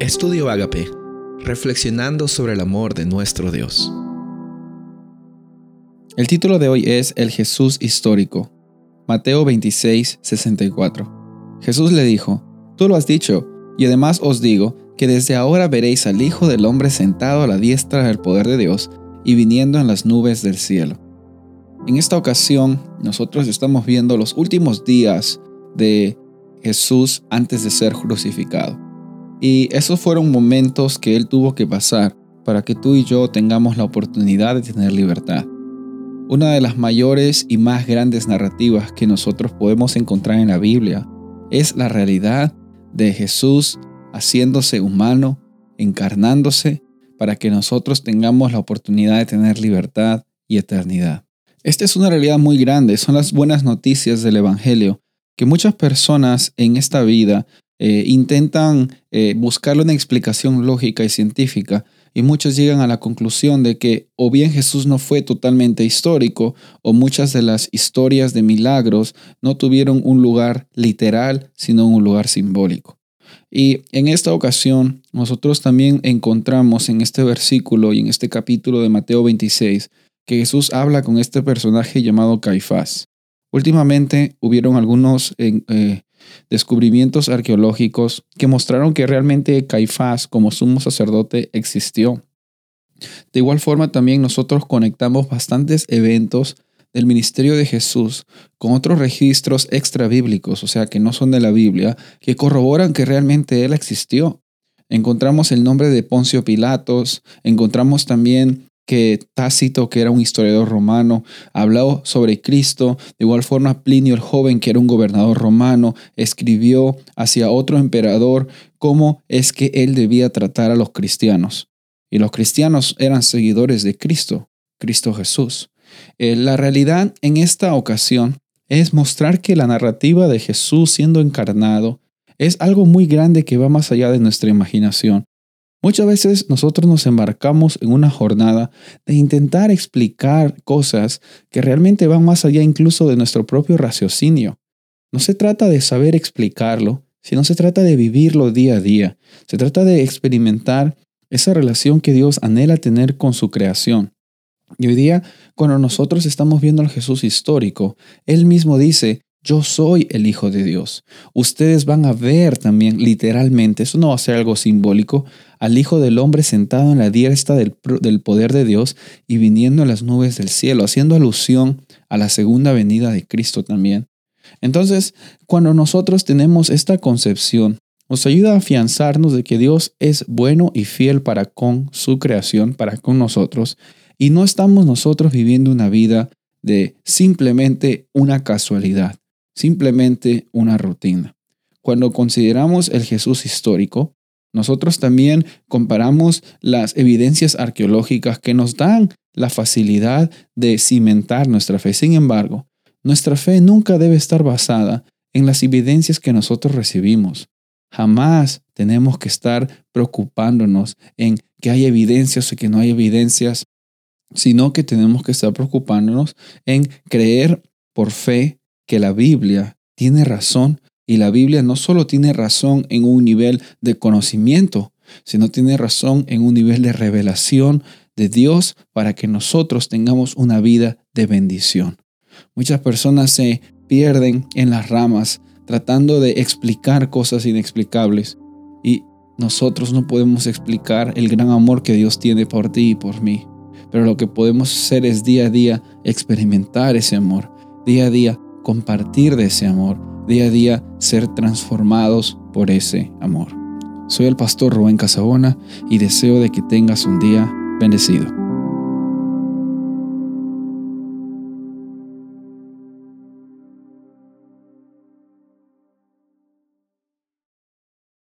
Estudio Agape, reflexionando sobre el amor de nuestro Dios. El título de hoy es El Jesús histórico. Mateo 26, 64. Jesús le dijo, Tú lo has dicho, y además os digo que desde ahora veréis al Hijo del Hombre sentado a la diestra del poder de Dios y viniendo en las nubes del cielo. En esta ocasión, nosotros estamos viendo los últimos días de Jesús antes de ser crucificado. Y esos fueron momentos que Él tuvo que pasar para que tú y yo tengamos la oportunidad de tener libertad. Una de las mayores y más grandes narrativas que nosotros podemos encontrar en la Biblia es la realidad de Jesús haciéndose humano, encarnándose, para que nosotros tengamos la oportunidad de tener libertad y eternidad. Esta es una realidad muy grande, son las buenas noticias del Evangelio, que muchas personas en esta vida eh, intentan eh, buscarle una explicación lógica y científica y muchos llegan a la conclusión de que o bien Jesús no fue totalmente histórico o muchas de las historias de milagros no tuvieron un lugar literal, sino un lugar simbólico. Y en esta ocasión nosotros también encontramos en este versículo y en este capítulo de Mateo 26 que Jesús habla con este personaje llamado Caifás. Últimamente hubieron algunos eh, descubrimientos arqueológicos que mostraron que realmente Caifás como sumo sacerdote existió. De igual forma también nosotros conectamos bastantes eventos del ministerio de Jesús con otros registros extra bíblicos, o sea, que no son de la Biblia, que corroboran que realmente Él existió. Encontramos el nombre de Poncio Pilatos, encontramos también que Tácito, que era un historiador romano, habló sobre Cristo. De igual forma, Plinio el joven, que era un gobernador romano, escribió hacia otro emperador cómo es que él debía tratar a los cristianos. Y los cristianos eran seguidores de Cristo, Cristo Jesús. Eh, la realidad en esta ocasión es mostrar que la narrativa de Jesús siendo encarnado es algo muy grande que va más allá de nuestra imaginación. Muchas veces nosotros nos embarcamos en una jornada de intentar explicar cosas que realmente van más allá incluso de nuestro propio raciocinio. No se trata de saber explicarlo, sino se trata de vivirlo día a día. Se trata de experimentar esa relación que Dios anhela tener con su creación. Y hoy día, cuando nosotros estamos viendo al Jesús histórico, Él mismo dice, yo soy el Hijo de Dios. Ustedes van a ver también literalmente, eso no va a ser algo simbólico, al Hijo del Hombre sentado en la diestra del, poder de Dios y viniendo en las nubes del cielo, haciendo alusión a la segunda venida de Cristo también. Entonces, cuando nosotros tenemos esta concepción, nos ayuda a afianzarnos de que Dios es bueno y fiel para con su creación, para con nosotros, y no estamos nosotros viviendo una vida de simplemente una casualidad simplemente una rutina. Cuando consideramos el Jesús histórico, nosotros también comparamos las evidencias arqueológicas que nos dan la facilidad de cimentar nuestra fe. Sin embargo, nuestra fe nunca debe estar basada en las evidencias que nosotros recibimos. Jamás tenemos que estar preocupándonos en que hay evidencias o que no hay evidencias, sino que tenemos que estar preocupándonos en creer por fe que la Biblia tiene razón y la Biblia no solo tiene razón en un nivel de conocimiento, sino tiene razón en un nivel de revelación de Dios para que nosotros tengamos una vida de bendición. Muchas personas se pierden en las ramas tratando de explicar cosas inexplicables y nosotros no podemos explicar el gran amor que Dios tiene por ti y por mí. Pero lo que podemos hacer es día a día experimentar ese amor, día a día compartir de ese amor, día a día ser transformados por ese amor. Soy el pastor Rubén Casabona y deseo de que tengas un día bendecido.